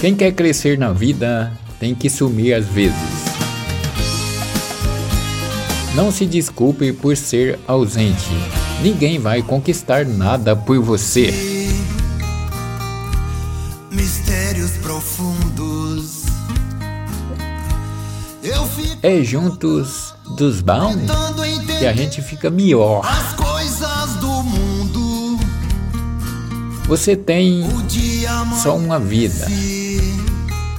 Quem quer crescer na vida tem que sumir às vezes. Não se desculpe por ser ausente. Ninguém vai conquistar nada por você. Mistérios profundos. É juntos dos bons que a gente fica melhor. Você tem só uma vida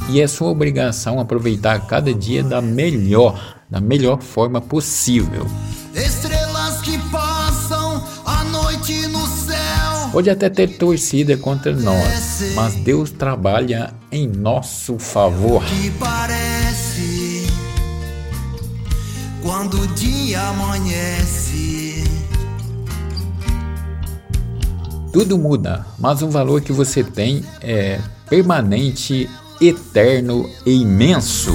e é sua obrigação aproveitar cada dia da melhor, da melhor forma possível. Estrelas que passam a noite no céu. Pode até ter torcida contra nós, mas Deus trabalha em nosso favor. Que parece quando o dia amanhece. Tudo muda, mas o valor que você tem é permanente eterno e imenso.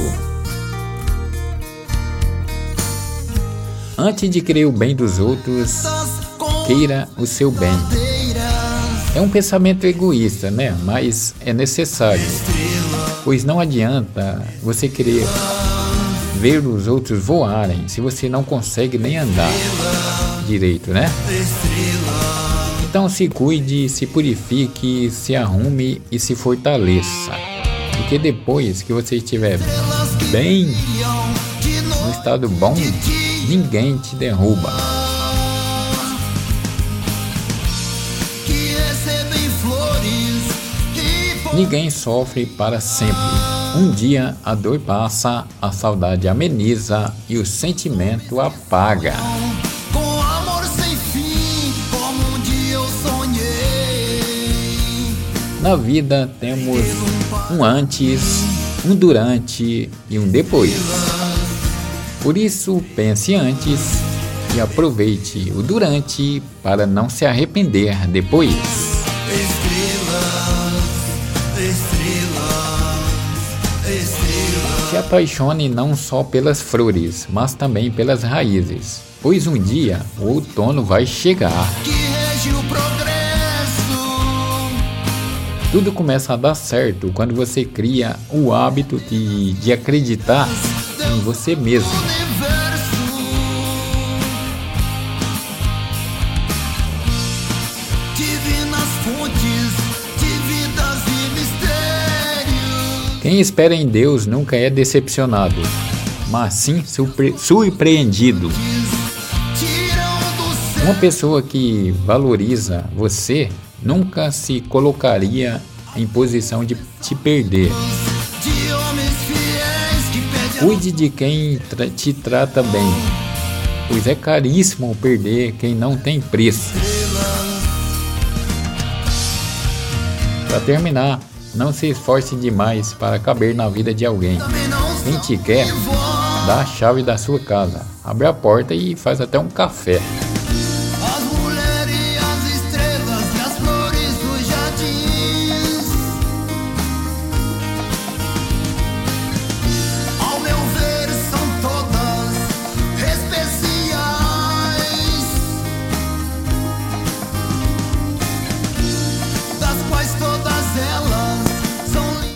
Antes de querer o bem dos outros, queira o seu bem. É um pensamento egoísta, né? Mas é necessário. Pois não adianta você querer ver os outros voarem se você não consegue nem andar direito, né? Então se cuide, se purifique, se arrume e se fortaleça. Porque depois que você estiver bem, no estado bom, ninguém te derruba. Ninguém sofre para sempre. Um dia a dor passa, a saudade ameniza e o sentimento apaga. Na vida temos um antes, um durante e um depois. Por isso, pense antes e aproveite o durante para não se arrepender depois. Se apaixone não só pelas flores, mas também pelas raízes, pois um dia o outono vai chegar. Tudo começa a dar certo quando você cria o hábito de, de acreditar em você mesmo. Quem espera em Deus nunca é decepcionado, mas sim surpreendido. Uma pessoa que valoriza você nunca se colocaria em posição de te perder. Cuide de quem te trata bem, pois é caríssimo perder quem não tem preço. Para terminar, não se esforce demais para caber na vida de alguém. Quem te quer, dá a chave da sua casa, abre a porta e faz até um café.